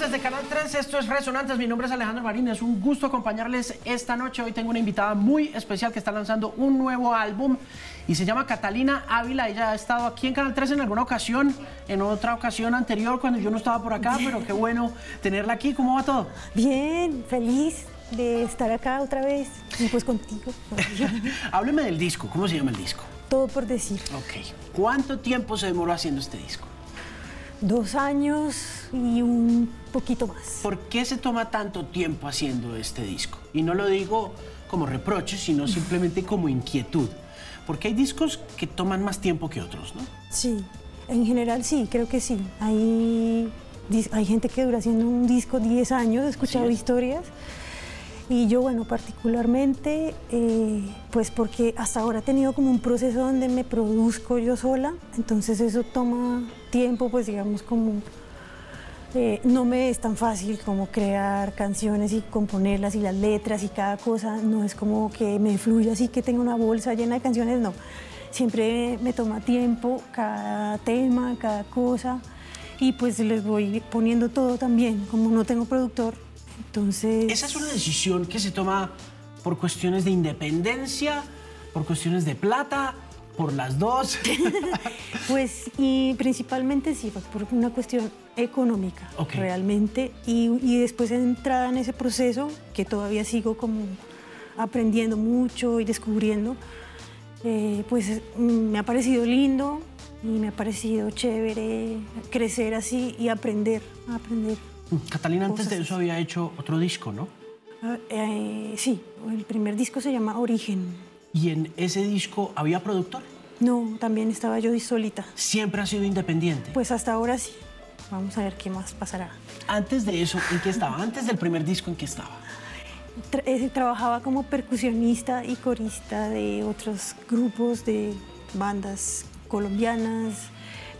Desde Canal 3, esto es Resonantes, mi nombre es Alejandro Marín, es un gusto acompañarles esta noche. Hoy tengo una invitada muy especial que está lanzando un nuevo álbum y se llama Catalina Ávila. Ella ha estado aquí en Canal 3 en alguna ocasión, en otra ocasión anterior cuando yo no estaba por acá, pero qué bueno tenerla aquí. ¿Cómo va todo? Bien, feliz de estar acá otra vez y pues contigo. Hábleme del disco, ¿cómo se llama el disco? Todo por decir. Ok. ¿Cuánto tiempo se demoró haciendo este disco? Dos años y un poquito más. ¿Por qué se toma tanto tiempo haciendo este disco? Y no lo digo como reproche, sino simplemente como inquietud. Porque hay discos que toman más tiempo que otros, ¿no? Sí, en general sí, creo que sí. Hay, hay gente que dura haciendo un disco 10 años, he escuchado historias. Y yo, bueno, particularmente, eh, pues porque hasta ahora he tenido como un proceso donde me produzco yo sola, entonces eso toma tiempo, pues digamos como... Eh, no me es tan fácil como crear canciones y componerlas y las letras y cada cosa, no es como que me fluya así que tengo una bolsa llena de canciones, no. Siempre me toma tiempo cada tema, cada cosa. Y pues les voy poniendo todo también, como no tengo productor, entonces... Esa es una decisión que se toma por cuestiones de independencia, por cuestiones de plata, por las dos. pues y principalmente sí, pues, por una cuestión económica, realmente. Y, y, después entrada en ese proceso, que todavía sigo como aprendiendo mucho y descubriendo, eh, pues mm, me ha parecido lindo y me ha parecido chévere crecer así y aprender, aprender. Catalina antes de eso había hecho otro disco, ¿no? Ah, eh, sí, el primer disco se llama Origen. ¿Y en ese disco había productor? No, también estaba yo solita. ¿Siempre ha sido independiente? Pues hasta ahora sí. Vamos a ver qué más pasará. Antes de eso, ¿en qué estaba? Antes del primer disco, ¿en qué estaba? Eh, trabajaba como percusionista y corista de otros grupos de bandas colombianas,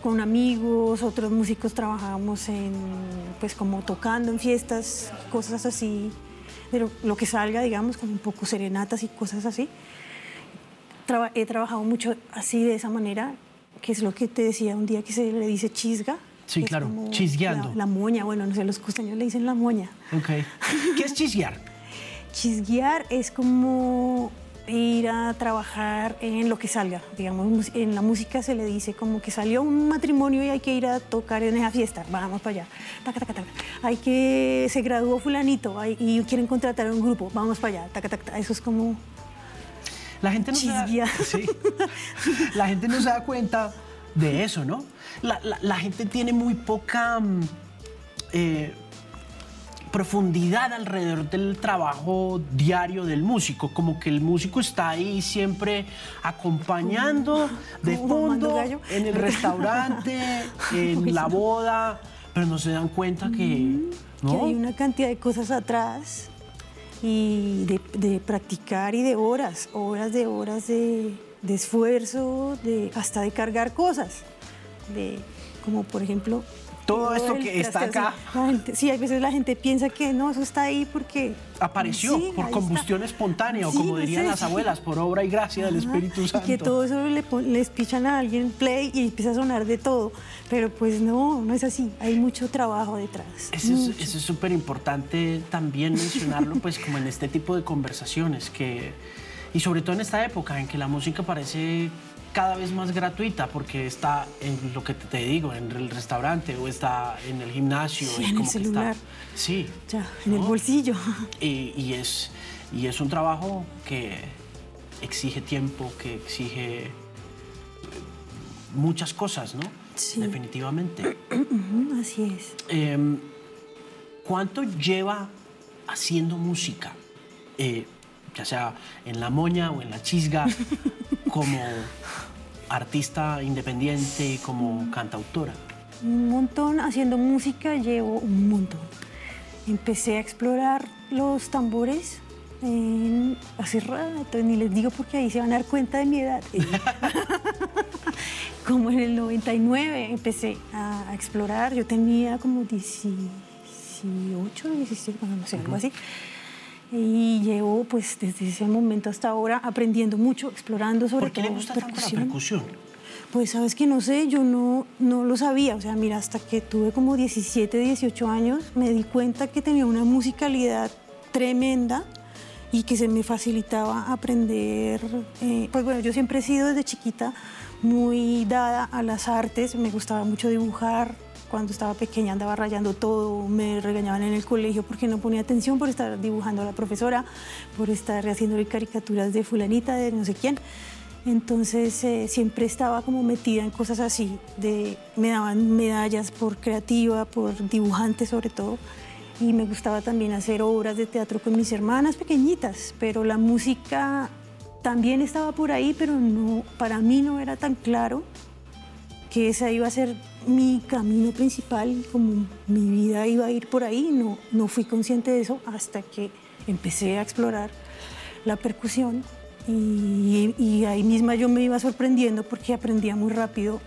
con amigos, otros músicos trabajábamos en, pues como tocando en fiestas, cosas así, pero lo que salga, digamos, como un poco serenatas y cosas así. He trabajado mucho así, de esa manera, que es lo que te decía un día que se le dice chisga. Sí, claro, chisgueando. La, moña, bueno, no sé, los costeños le dicen la moña. Ok. ¿Qué es chisguear? chisguear es como ir a trabajar en lo que salga. Digamos, en la música se le dice como que salió un matrimonio y hay que ir a tocar en esa fiesta. Vamos para allá. Hay que se graduó fulanito y quieren contratar un grupo. Vamos para allá. Eso es como la gente no se da, la gente no se da cuenta de eso, ¿no? La, gente tiene muy poca mm, eh, profundidad alrededor del trabajo diario del músico, como que el músico está ahí siempre acompañando de fondo en el restaurante, en la boda, pero no se dan cuenta que, que hay una cantidad de cosas atrás y de, practicar y de horas, horas de horas de, de esfuerzo, de, hasta de cargar cosas, de, como por ejemplo todo esto que está acá. sí, hay veces la gente piensa que no, eso está ahí porque... Apareció por combustión espontánea, o como dirían las abuelas, por obra y gracia del Espíritu Santo. Y que todo eso le, les pichan a alguien play y empieza a sonar de todo. Pero pues no, no es así. Hay mucho trabajo detrás. Eso es súper importante también mencionarlo, pues como en este tipo de conversaciones que... Y sobre todo en esta época en que la música parece cada vez más gratuita porque está en lo que te digo, en el restaurante o está en el gimnasio. en el celular. sí. Ya, en el bolsillo. Y, es, y es un trabajo que exige tiempo, que exige muchas cosas, ¿no? Sí. Definitivamente. Así es. Em, ¿Cuánto lleva haciendo música? Eh, ya sea en la moña o en la chisga, como artista independiente, como cantautora? Un montón, haciendo música llevo un montón. Empecé a explorar los tambores hace rato, ni les digo porque ahí se van a dar cuenta de mi edad. como en el 99 empecé a, explorar, yo tenía como 18, 17, no sé, algo así y llevo pues desde ese momento hasta ahora aprendiendo mucho, explorando sobre ¿Por qué le gusta tanto la percusión? Pues sabes que no sé, yo no, no lo sabía. O sea, mira, hasta que tuve como 17, 18 años, me di cuenta que tenía una musicalidad tremenda y que se me facilitaba aprender. Eh, pues bueno, yo siempre he sido desde chiquita muy dada a las artes, me gustaba mucho dibujar, cuando estaba pequeña andaba rayando todo, me regañaban en el colegio porque no ponía atención por estar dibujando a la profesora, por estar haciendo caricaturas de fulanita, de no sé quién. Entonces eh, siempre estaba como metida en cosas así, de, me daban medallas por creativa, por dibujante sobre todo, y me gustaba también hacer obras de teatro con mis hermanas pequeñitas, pero la música también estaba por ahí, pero no, para mí no era tan claro que esa iba a ser mi camino principal, como mi vida iba a ir por ahí, no, no fui consciente de eso hasta que empecé a explorar la percusión y, ahí misma yo me iba sorprendiendo porque aprendía muy rápido.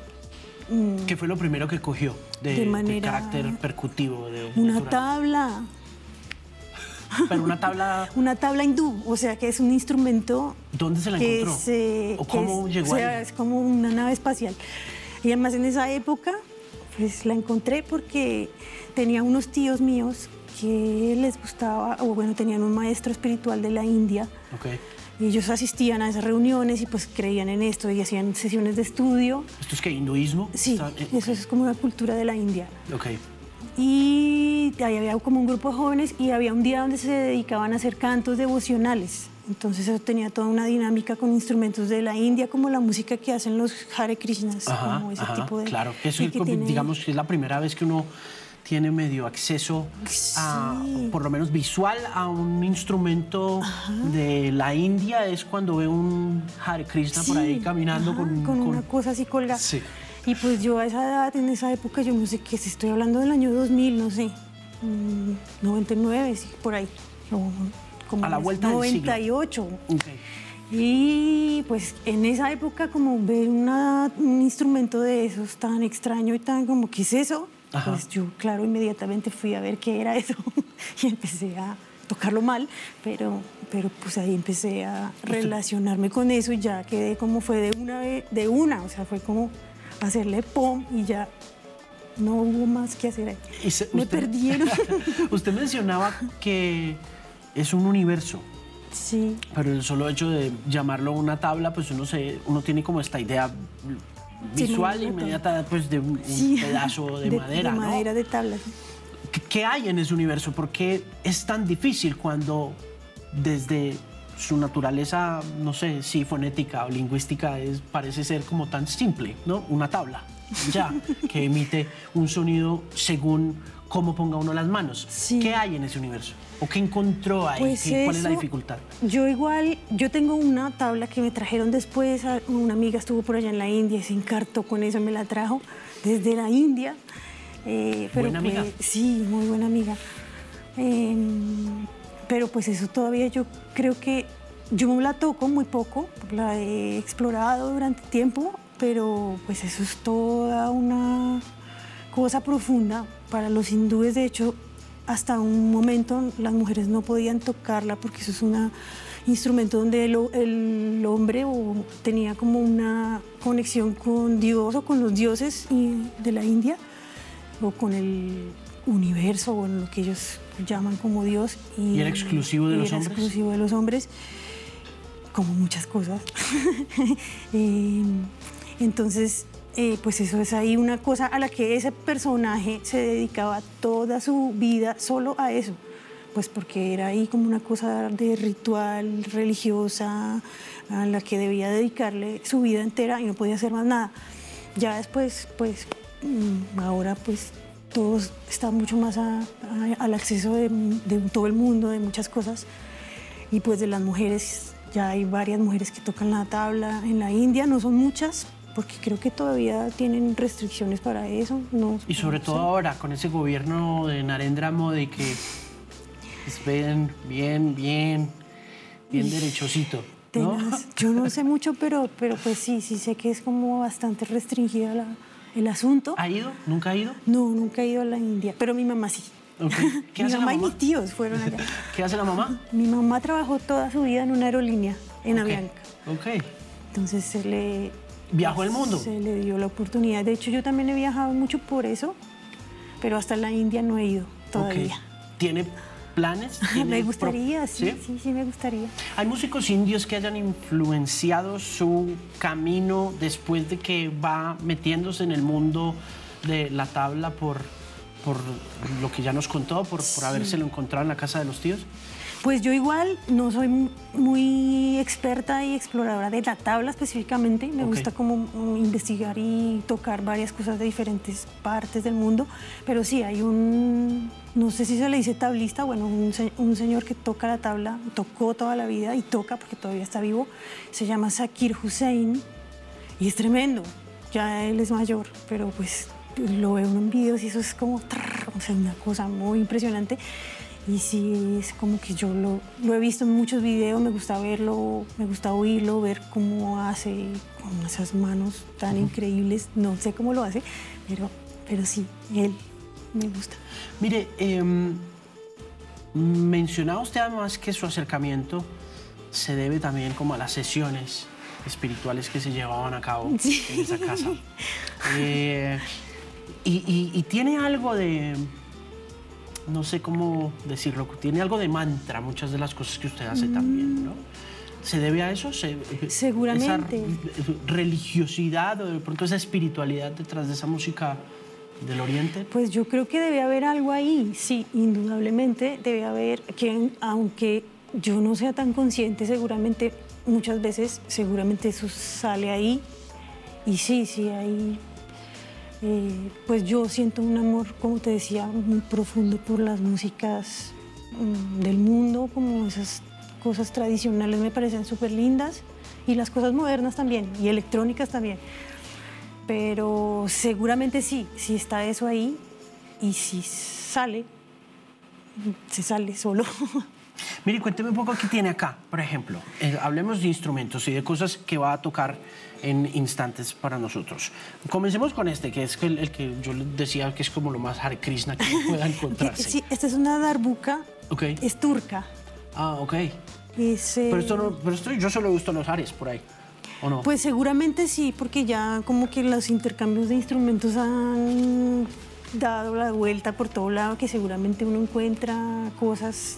Mm, ¿Qué fue lo primero que cogió de, carácter percutivo? De, una tabla. Pero una tabla... una tabla hindú, o sea que es un instrumento... ¿Dónde se la encontró? ¿O cómo llegó o sea, Es como una nave espacial. Y además en esa época, pues la encontré porque tenía unos tíos míos que les gustaba, o bueno, tenían un maestro espiritual de la India. Y ellos asistían a esas reuniones y pues creían en esto y hacían sesiones de estudio. ¿Esto es que hinduismo? Sí, eso es como una cultura de la India. Ok. Y ahí había como un grupo de jóvenes y había un día donde se dedicaban a hacer cantos devocionales. Entonces eso tenía toda una dinámica con instrumentos de la India, como la música que hacen los Hare Krishnas, como ese tipo de... Claro, eso es, digamos que es la primera vez que uno tiene medio acceso a, por lo menos visual, a un instrumento de la India, es cuando ve un Hare Krishna por ahí caminando con, con, una cosa así colgada. Sí. Y pues yo a esa edad, en esa época, yo no sé qué, estoy hablando del año 2000, no sé, 99, mm, sí, por ahí a la vuelta 98. Y pues en esa época como ver un instrumento de esos tan extraño y tan como, ¿qué es eso? Pues yo, claro, inmediatamente fui a ver qué era eso y empecé a tocarlo mal, pero, pero pues ahí empecé a relacionarme con eso y ya quedé como fue de una vez, de una, o sea, fue como hacerle pom y ya no hubo más que hacer ahí. Me perdieron. usted mencionaba que es un universo. Sí. Pero el solo hecho de llamarlo una tabla, pues uno, se, uno tiene como esta idea visual inmediata pues, de un, pedazo de, madera. De madera, de tabla. ¿Qué hay en ese universo? ¿Por qué es tan difícil cuando desde su naturaleza, no sé si fonética o lingüística, es, parece ser como tan simple, ¿no? Una tabla, ya, que emite un sonido según cómo ponga uno las manos. ¿Qué hay en ese universo? ¿O qué encontró ahí? Pues ¿Cuál es la dificultad? Yo igual, yo tengo una tabla que me trajeron después, una amiga estuvo por allá en la India y se encartó con eso, me la trajo desde la India. Eh, ¿Buena amiga? Sí, muy buena amiga. Em, pero pues eso todavía yo creo que yo la toco muy poco, la he explorado durante tiempo, pero pues eso es toda una cosa profunda para los hindúes, de hecho, hasta un momento las mujeres no podían tocarla porque eso es un instrumento donde el, hombre tenía como una conexión con Dios o con los dioses de la India o con el universo o lo que ellos llaman como Dios. ¿Y, era exclusivo de los hombres? exclusivo de los hombres, como muchas cosas. Eh, entonces, eh, pues eso es ahí una cosa a la que ese personaje se dedicaba toda su vida solo a eso, pues porque era ahí como una cosa de ritual religiosa a la que debía dedicarle su vida entera y no podía hacer más nada. Ya después, pues mm, ahora pues todo está mucho más al acceso de, de todo el mundo, de muchas cosas, y pues de las mujeres, ya hay varias mujeres que tocan la tabla en la India, no son muchas, porque creo que todavía tienen restricciones para eso. No, y sobre todo ahora, con ese gobierno de Narendra Modi que es bien, bien, bien, bien derechosito. ¿no? Yo no sé mucho, pero, pero pues sí, sí sé que es como bastante restringida la, el asunto. ¿Ha ido? ¿Nunca ha ido? No, nunca he ido a la India, pero mi mamá sí. ¿Qué hace mi mamá, y mis tíos fueron allá. ¿Qué hace la mamá? Mi mamá trabajó toda su vida en una aerolínea, en Avianca. Ok. Entonces se le viajó el mundo. Se le dio la oportunidad. De hecho, yo también he viajado mucho por eso, pero hasta la India no he ido todavía. ¿Tiene planes? me gustaría, sí, sí, sí, me gustaría. ¿Hay músicos indios que hayan influenciado su camino después de que va metiéndose en el mundo de la tabla por, por lo que ya nos contó, por, por habérselo encontrado en la casa de los tíos? Pues yo igual no soy muy experta y exploradora de la tabla específicamente. Me gusta como investigar y tocar varias cosas de diferentes partes del mundo. Pero sí, hay un, no sé si se le dice tablista, bueno, un, un señor que toca la tabla, tocó toda la vida y toca porque todavía está vivo. Se llama Sakir Hussein y es tremendo. Ya él es mayor, pero pues lo veo en videos y eso es como o sea, una cosa muy impresionante. Y sí, es como que yo lo, lo, he visto en muchos videos, me gusta verlo, me gusta oírlo, ver cómo hace con esas manos tan increíbles. No sé cómo lo hace, pero, pero sí, él me gusta. Mire, eh, mencionaba usted además que su acercamiento se debe también como a las sesiones espirituales que se llevaban a cabo en esa casa. Eh, y, y tiene algo de no sé cómo decirlo, tiene algo de mantra muchas de las cosas que usted hace también, ¿no? ¿Se debe a eso? Seguramente. Esa religiosidad o de pronto esa espiritualidad detrás de esa música del Oriente? Pues yo creo que debe haber algo ahí, sí, indudablemente debe haber, que aunque yo no sea tan consciente, seguramente muchas veces, seguramente eso sale ahí. Y sí, sí, hay eh, pues yo siento un amor, como te decía, muy profundo por las músicas mm, del mundo, como esas cosas tradicionales me parecen súper lindas y las cosas modernas también y electrónicas también. Pero seguramente sí, sí está eso ahí y si sale, se sale solo. Mire, cuénteme un poco qué tiene acá, por ejemplo. Eh, hablemos de instrumentos y de cosas que va a tocar en instantes para nosotros. Comencemos con este, que es el, que yo decía que es como lo más Hare Krishna que pueda encontrarse. Sí, esta es una darbuka. Ok. Es turca. Ah, ok. pero, esto no, pero esto yo solo he visto los Ares por ahí. ¿O no? Pues seguramente sí, porque ya como que los intercambios de instrumentos han dado la vuelta por todo lado, que seguramente uno encuentra cosas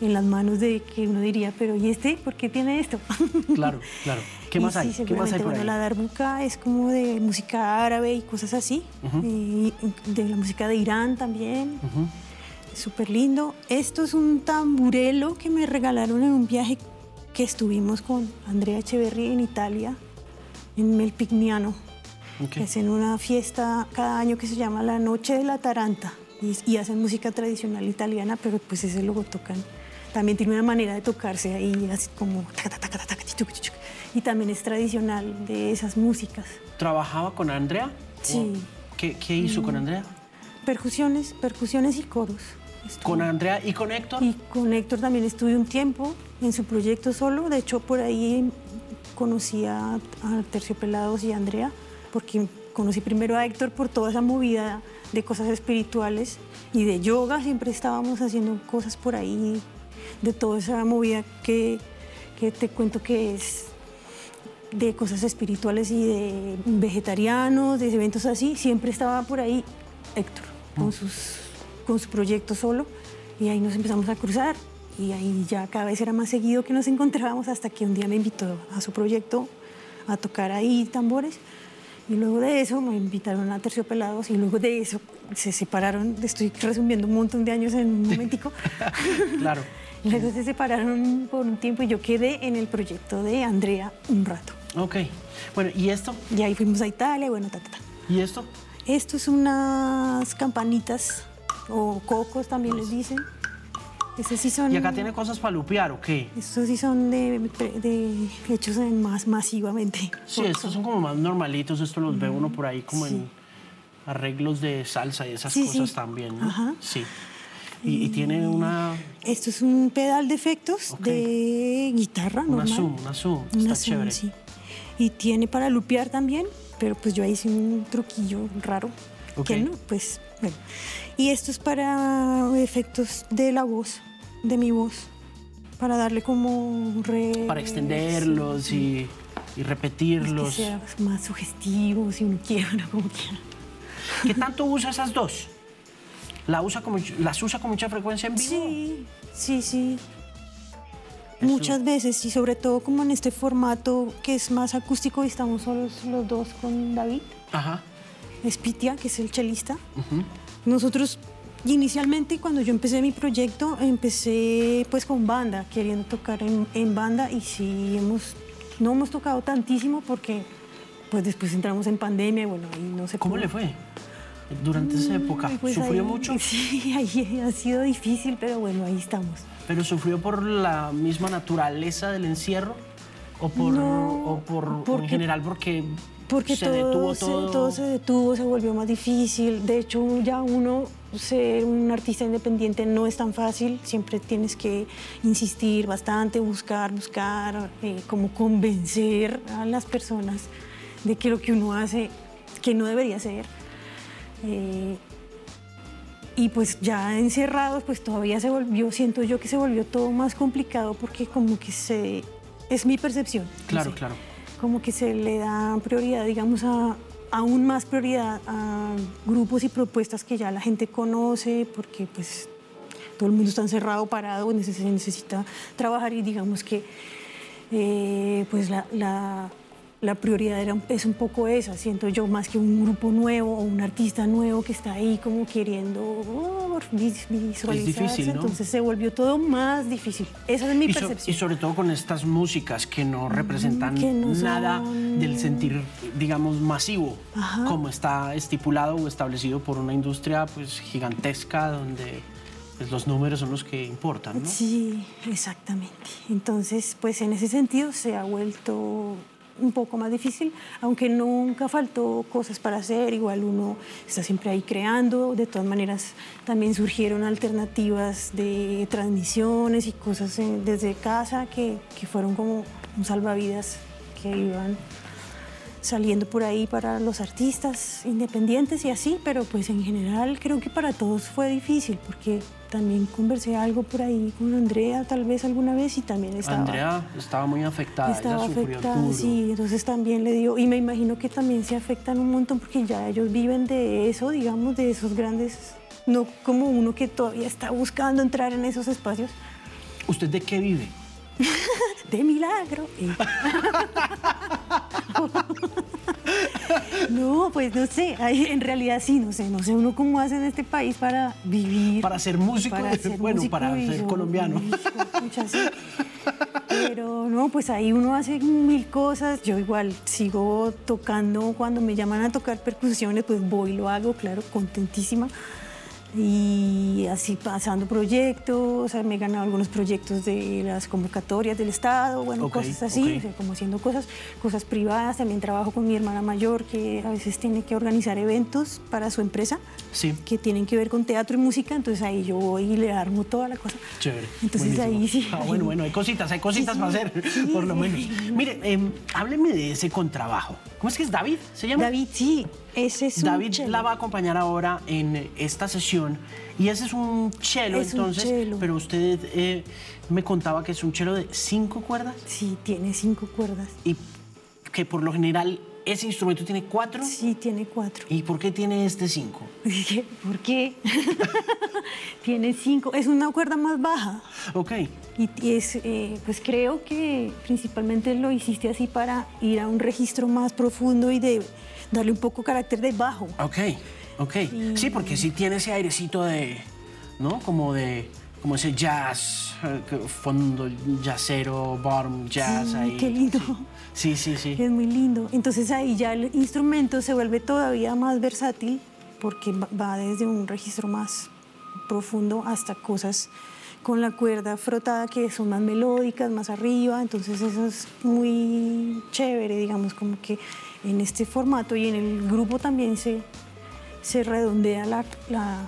en las manos de que uno diría, pero ¿y este? ¿Por qué tiene esto? Claro, claro. ¿Qué más hay? ¿Qué más hay por bueno, La darbuka es como de música árabe y cosas así, y de la música de Irán también. Súper lindo. Esto es un tamburelo que me regalaron en un viaje que estuvimos con Andrea Echeverri en Italia, en Melpignano. Que hacen una fiesta cada año que se llama la Noche de la Taranta y, y hacen música tradicional italiana, pero pues ese lo tocan también tiene una manera de tocarse ahí, así como... Y también es tradicional de esas músicas. ¿Trabajaba con Andrea? Sí. ¿Qué, qué hizo con mm. Andrea? Percusiones, percusiones y coros. ¿Con Andrea y con Héctor? Y con Héctor también estuve un tiempo en su proyecto solo. De hecho, por ahí conocí a, a Terciopelados y a Andrea, porque conocí primero a Héctor por toda esa movida de cosas espirituales y de yoga. Siempre estábamos haciendo cosas por ahí de toda esa movida que, que te cuento que es de cosas espirituales y de vegetarianos, de eventos así, siempre estaba por ahí Héctor, con, sus, con su proyecto solo, y ahí nos empezamos a cruzar, y ahí ya cada vez era más seguido que nos encontrábamos hasta que un día me invitó a su proyecto a tocar ahí tambores, y luego de eso me invitaron a Terciopelados, y luego de eso se separaron, estoy resumiendo un montón de años en un momentico. claro. Luego se separaron por un tiempo y yo quedé en el proyecto de Andrea un rato. Ok. Bueno, ¿y esto? Y ahí fuimos a Italia, bueno, ta, ta, ta. ¿Y esto? Esto es unas campanitas o cocos también les dicen. Estos sí son, ¿Y acá tiene cosas para lupear o qué? Estos sí son de, de hechos más masivamente. Sí, estos son como más normalitos. Esto los ve uno por ahí como en arreglos de salsa y esas cosas también. ¿no? Ajá. Sí. Y, tiene una... Esto es un pedal de efectos de guitarra una normal. Zoom, una Zoom, una está chévere. Sí. Y tiene para lupear también, pero pues yo hice un truquillo raro. Que no, pues bueno. Y esto es para efectos de la voz, de mi voz, para darle como Para extenderlos y y repetirlos. que sea más sugestivo, si uno quiere, no como quiera. ¿Qué tanto usa esas dos? ¿La usa como, ¿Las usa con mucha frecuencia en vivo? Sí, sí, sí. Muchas veces, y sobre todo como en este formato que es más acústico y estamos solos los dos con David. Ajá. Espitia, que es el chelista. Nosotros inicialmente cuando yo empecé mi proyecto empecé pues con banda, queriendo tocar en, en banda y sí hemos, no hemos tocado tantísimo porque pues después entramos en pandemia bueno, ahí no sé ¿Cómo le fue? Durante esa época, pues ¿sufrió ahí- mucho? Sí, ahí ha sido difícil, pero bueno, ahí estamos. ¿Pero sufrió por la misma naturaleza del encierro? ¿O por, No, o por porque- en general porque, Porque se todo, detuvo se, todo? todo se detuvo, se volvió más difícil. De hecho, ya uno ser un artista independiente no es tan fácil. Siempre tienes que insistir bastante, buscar, buscar, eh, como convencer a las personas de que lo que uno hace, que no debería ser. Eh, y pues ya encerrados, pues todavía se volvió, siento yo que se volvió todo más complicado porque como que se, es mi percepción. no Claro, sé claro. como que se le da prioridad, digamos, a, aún más prioridad a grupos y propuestas que ya la gente conoce, porque pues todo el mundo está encerrado, parado, se necesita trabajar y digamos que eh, pues la, la- la prioridad era, es un poco esa, siento yo, más que un grupo nuevo o un artista nuevo que está ahí como queriendo oh, vis- visualizarse, difícil, ¿no? entonces se volvió todo más difícil. Esa es mi Y, so- percepción. y sobre todo con estas músicas que no representan que no nada son- del sentir, digamos, masivo, Ajá. como está estipulado o establecido por una industria pues, gigantesca donde pues, los números son los que importan. ¿no? Sí, exactamente. Entonces, pues en ese sentido se ha vuelto un poco más difícil, aunque nunca faltó cosas para hacer, igual uno está siempre ahí creando, de todas maneras también surgieron alternativas de transmisiones y cosas desde casa que, que fueron como un salvavidas que iban saliendo por ahí para los artistas independientes y así, pero pues en general creo que para todos fue difícil porque también conversé algo por ahí con Andrea tal vez alguna vez y también estaba Andrea estaba muy afectada, estaba ella afectada, duro. sí, entonces también le dio y me imagino que también se afectan un montón porque ya ellos viven de eso, digamos, de esos grandes no como uno que todavía está buscando entrar en esos espacios ¿Usted de qué vive? de milagro. Eh. no, pues no sé, en realidad sí, no sé, no sé uno cómo hace en este país para vivir. Para ser músico, bueno, para ser yo, colombiano. Pero no, pues ahí uno hace mil cosas. Yo igual sigo tocando, cuando me llaman a tocar percusiones, pues voy y lo hago, claro, contentísima. Y así pasando proyectos, o sea, me he ganado algunos proyectos de las convocatorias del Estado, bueno, cosas así, ok. o sea, como haciendo cosas, cosas privadas. También trabajo con mi hermana mayor, que a veces tiene que organizar eventos para su empresa Sí, que tienen que ver con teatro y música, entonces ahí yo voy y le armo toda la cosa. chévere. Entonces buenísimo. ahí sí. Ah, bueno, bueno, hay cositas, hay cositas Sí, para hacer, sí, por lo menos. Mire, em, hábleme de ese contrabajo. ¿Cómo es que es David? ¿Se llama? David, sí, ese es un David la va a acompañar ahora en esta sesión y ese es un cello, Es un entonces, cello. pero usted eh, me contaba que es un cello de cinco cuerdas Sí, tiene cinco cuerdas. y que por lo general ese instrumento tiene cuatro. Sí, tiene cuatro. ¿Y por qué tiene este cinco? ¿por qué? tiene cinco. Es una cuerda más baja. Ok, Y y es, eh, pues creo que principalmente lo hiciste así para ir a un registro más profundo y de darle un poco carácter de bajo. ok, ok. Sí, porque sí tiene ese airecito de, ¿no? Como de, como ese jazz, eh, fondo jazzero, bottom jazz Sí, ahí. qué lindo. Sí, sí, sí. sí. Es muy lindo. Entonces ahí ya el instrumento se vuelve todavía más versátil porque va- va desde un registro más profundo hasta cosas con la cuerda frotada que son más melódicas, más arriba. Entonces eso es muy chévere, digamos, como que en este formato y en el grupo también se, se redondea la, la-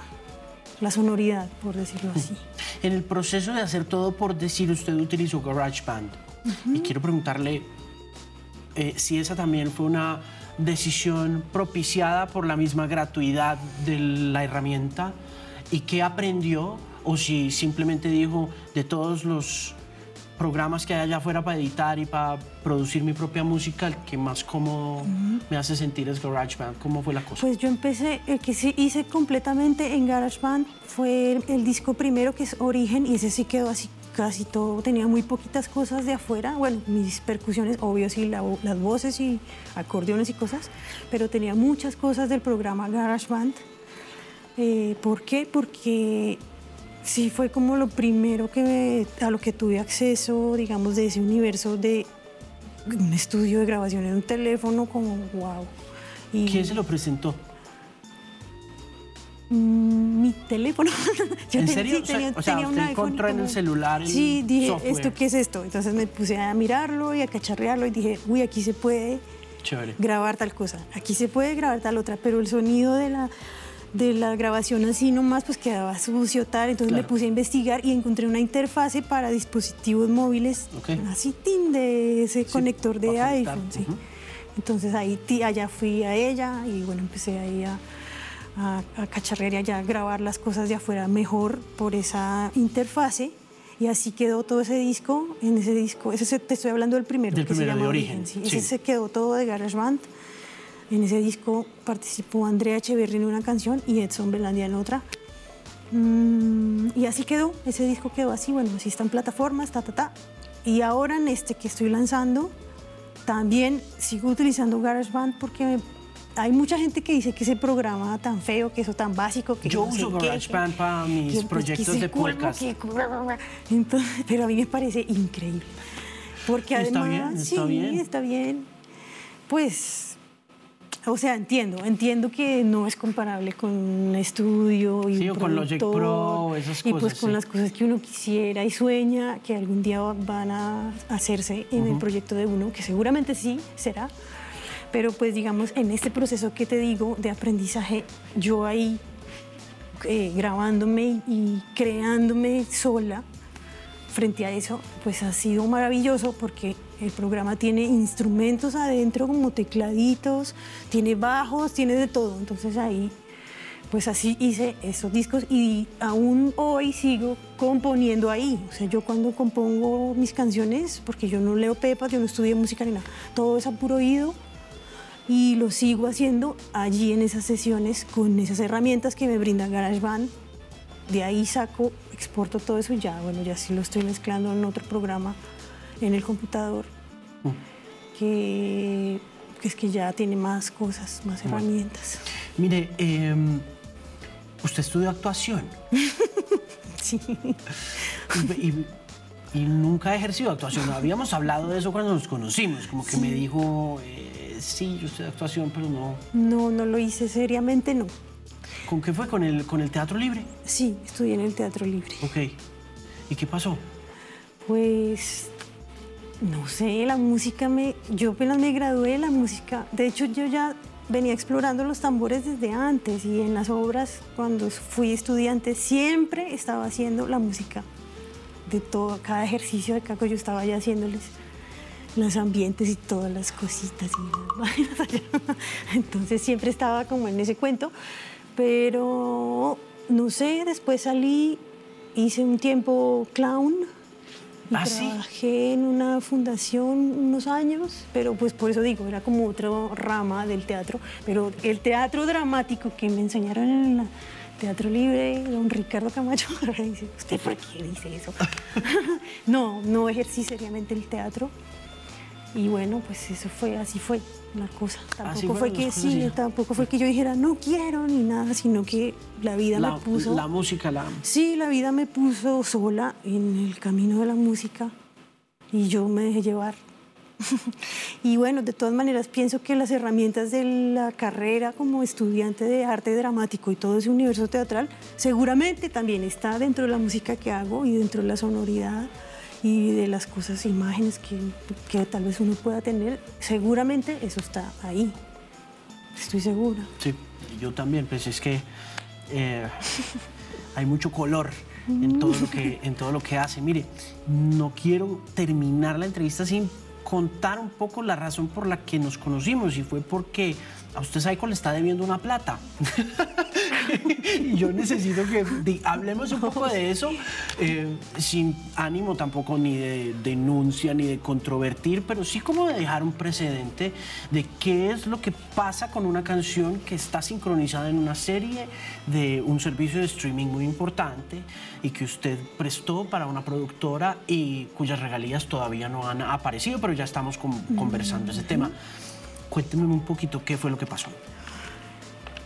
la sonoridad, por decirlo así. En el proceso de hacer todo por decir, usted utilizó GarageBand. Y quiero preguntarle eh, si esa también fue una decisión propiciada por la misma gratuidad de la herramienta y qué aprendió o si simplemente dijo de todos los programas que hay allá afuera para editar y para producir mi propia música, el que más cómodo me hace sentir es GarageBand. ¿Cómo fue la cosa? Pues yo empecé, el que sí hice completamente en GarageBand fue el, el disco primero que es Origen y ese sí quedó así casi todo, tenía muy poquitas cosas de afuera, bueno, mis percusiones, obvio sí, las voces y acordeones y cosas, pero tenía muchas cosas del programa GarageBand. Eh, ¿Por qué? Porque sí fue como lo primero que a lo que tuve acceso, digamos, de ese universo de un estudio de grabación en un teléfono, como wow. Y ¿Quién se lo presentó? Mm, mi teléfono. ¿En serio? Sí, tenía, o sea, tenía usted encontró en el celular el Sí, dije, software. ¿esto qué es esto? Entonces me puse a mirarlo y a cacharrearlo y dije, uy, aquí se puede Chévere. grabar tal cosa, aquí se puede grabar tal otra, pero el sonido de la de la grabación así nomás pues quedaba sucio tal, entonces me puse a investigar y encontré una interfase para dispositivos móviles así tin de ese conector de iPhone, sí. Entonces ahí allá fui a ella y bueno, empecé ahí a, a, a cacharrear y allá a grabar las cosas de afuera mejor por esa interfase. Y así quedó todo ese disco, en ese disco, ese te estoy hablando del primero, del que primero se llama de Origen. sí. Ese se quedó todo de GarageBand. En ese disco participó Andrea Echeverry en una canción y Edson Belandia en otra. Mm, y así quedó, ese disco quedó así, bueno, así está en plataformas, ta, ta, ta. Y ahora en este que estoy lanzando, también sigo utilizando GarageBand porque hay mucha gente que dice que ese programa tan feo, que eso tan básico, que yo no uso GarageBand para mis que, pues, proyectos que de podcast. Que, entonces, pero a mí me parece increíble. Porque Está además, bien, está sí, bien. está bien. Pues, o sea, entiendo, entiendo que no es comparable con un estudio y Sí, un o con Logic productor, Pro, esas y pues cosas, con sí. las cosas que uno quisiera y sueña que algún día van a hacerse en el proyecto de uno, que seguramente sí será. Pero pues digamos, en este proceso que te digo de aprendizaje, yo ahí eh, grabándome y creándome sola frente a eso, pues ha sido maravilloso porque el programa tiene instrumentos adentro como tecladitos, tiene bajos, tiene de todo. Entonces ahí, pues así hice esos discos y aún hoy sigo componiendo ahí. O sea, yo cuando compongo mis canciones, porque yo no leo pepas, yo no estudio música ni nada, todo es a puro oído y lo sigo haciendo allí en esas sesiones con esas herramientas que me brinda GarageBand. De ahí saco, exporto todo eso y ya, bueno, ya sí lo estoy mezclando en otro programa en el computador que, que es que ya tiene más cosas, más herramientas. Mire, eh, usted estudió actuación Sí. y, y- y nunca ha ejercido actuación. Habíamos hablado de eso cuando nos conocimos, como que me dijo, eh, sí, yo estudié actuación, pero no. No, no lo hice seriamente, no. ¿Con qué fue? ¿Con el, con el teatro libre? Sí, estudié en el Teatro Libre. Ok. ¿Y qué pasó? Pues no sé, la música me. Yo apenas me gradué de la música. De hecho, yo ya venía explorando los tambores desde antes y en las obras, cuando fui estudiante, siempre estaba haciendo la música. De todo, cada ejercicio de caco yo estaba ya haciéndoles los ambientes y todas las cositas y las. Entonces siempre estaba como en ese cuento, pero no sé, después salí, hice un tiempo clown. Y ¿Ah, sí? Trabajé en una fundación unos años, pero pues por eso digo, era como otra rama del teatro. Pero el teatro dramático que me enseñaron en el Teatro Libre, don Ricardo Camacho, dice, ¿usted por qué dice eso? no, no ejercí seriamente el teatro. Y bueno, pues eso fue, así fue la cosa. Así Tampoco fue que sí, tampoco fue que yo dijera no quiero ni nada, sino que la vida La, me puso. la música, la... Sí, la vida me puso sola en el camino de la música y yo me dejé llevar. y bueno, de todas maneras pienso que las herramientas de la carrera como estudiante de arte dramático y todo ese universo teatral seguramente también está dentro de la música que hago y dentro de la sonoridad y de las cosas, imágenes que, que tal vez uno pueda tener. Seguramente eso está ahí. Estoy segura. Sí, yo también, pues es que eh, hay mucho color en todo, lo que, en todo lo que hace. Mire, no quiero terminar la entrevista sin contar un poco la razón por la que nos conocimos y fue porque a usted Saiko le está debiendo una plata. y yo necesito que hablemos un poco de eso, eh, sin ánimo tampoco ni de denuncia ni de controvertir, pero sí como de dejar un precedente de qué es lo que pasa con una canción que está sincronizada en una serie de un servicio de streaming muy importante y que usted prestó para una productora y cuyas regalías todavía no han aparecido, pero ya estamos conversando ese tema. Cuénteme un poquito qué fue lo que pasó.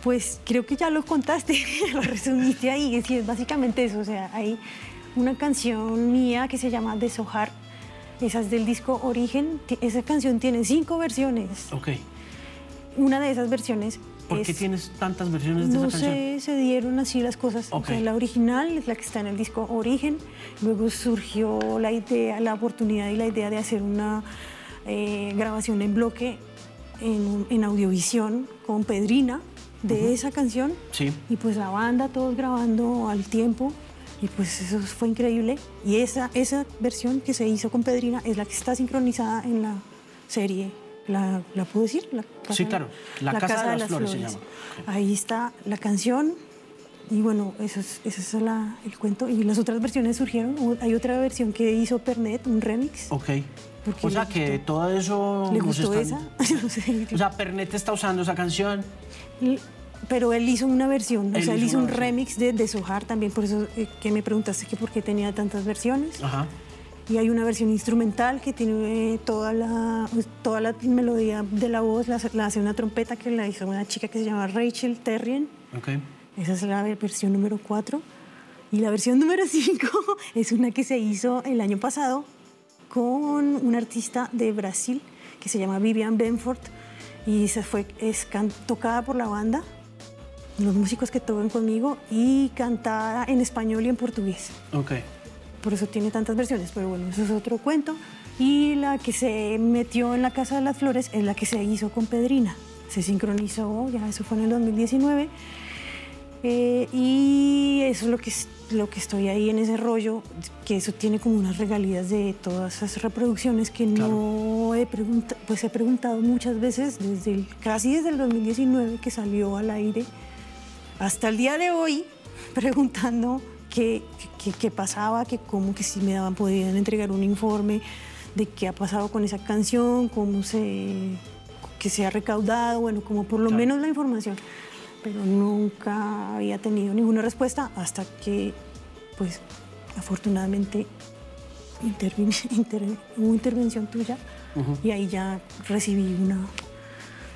Pues creo que ya lo contaste, lo resumiste ahí, es, es básicamente eso, o sea, hay una canción mía que se llama Deshojar, esa es del disco Origen, esa canción tiene cinco versiones. Ok. Una de esas versiones ¿Por qué tienes tantas versiones de esa canción? No sé, se dieron así las cosas. la original es la que está en el disco Origen. Luego surgió la idea, la oportunidad y la idea de hacer una eh, grabación en bloque en, audiovisión con Pedrina de esa canción. Sí. Y pues la banda, todos grabando al tiempo. Y pues eso fue increíble. Y esa, esa versión que se hizo con Pedrina es la que está sincronizada en la serie. ¿La, la puedo decir? La sí, claro. La, Casa, de, las, Flores, se llama. Ahí está la canción. Y bueno, eso es, ese es el cuento. Y las otras versiones surgieron. Hay otra versión que hizo Pernet, un remix. Ok o sea que todo eso... ¿Le gustó esa? o sea, Pernet está usando esa canción. Pero él hizo una versión, o sea, él hizo un remix de Deshojar también, por eso eh, que me preguntaste que por qué tenía tantas versiones. Ajá. Y hay una versión instrumental que tiene toda la, pues, toda la melodía de la voz, la, hace una trompeta que la hizo una chica que se llama Rachel Terrien. Okay. Esa es la versión número 4. Y la versión número 5 es una que se hizo el año pasado con una artista de Brasil que se llama Vivian Benford y se fue, es tocada por la banda, los músicos que tocan conmigo y cantada en español y en portugués. Ok. Por eso tiene tantas versiones, pero bueno, eso es otro cuento. Y la que se metió en la Casa de las Flores es la que se hizo con Pedrina. Se sincronizó, ya eso fue en el 2019. Eh, y eso es lo que lo que estoy ahí en ese rollo, que eso tiene como unas regalías de todas esas reproducciones que no he preguntado, pues he preguntado muchas veces desde casi desde el 2019 que salió al aire hasta el día de hoy preguntando qué, qué, pasaba, que cómo que si me daban podían entregar un informe de qué ha pasado con esa canción, cómo se que se ha recaudado, bueno, como por lo menos la información pero nunca había tenido ninguna respuesta hasta que, pues, afortunadamente hubo intervención tuya y ahí ya recibí una...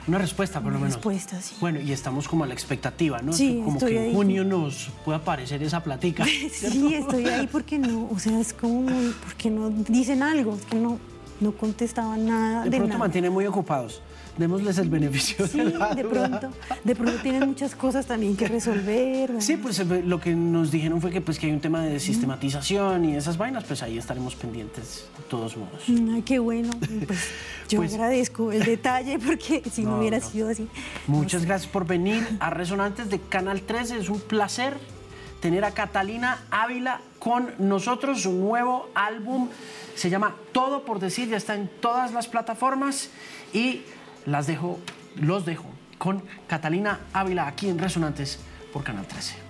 Una respuesta, por lo menos. respuesta, sí. Bueno, y estamos como a la expectativa, ¿no? Sí, como que en junio nos pueda aparecer esa platica. sí, estoy ahí porque no, o sea, es como, porque no dicen algo, es que no, no contestaban nada. De, de pronto mantienen muy ocupados démosles el beneficio sí, de de pronto, de pronto tienen muchas cosas también que resolver. Sí, pues eh, lo que nos dijeron fue que pues que hay un tema de sistematización y esas vainas, pues ahí estaremos pendientes de todos modos. Mm, ay, qué bueno. Pues yo pues agradezco el detalle porque si no, hubiera sido así. Muchas gracias por venir a Resonantes de Canal 13. Es un placer tener a Catalina Ávila con nosotros. Su nuevo álbum se llama Todo por Decir, ya está en todas las plataformas y las dejo, los dejo con Catalina Ávila aquí en Resonantes por Canal 13.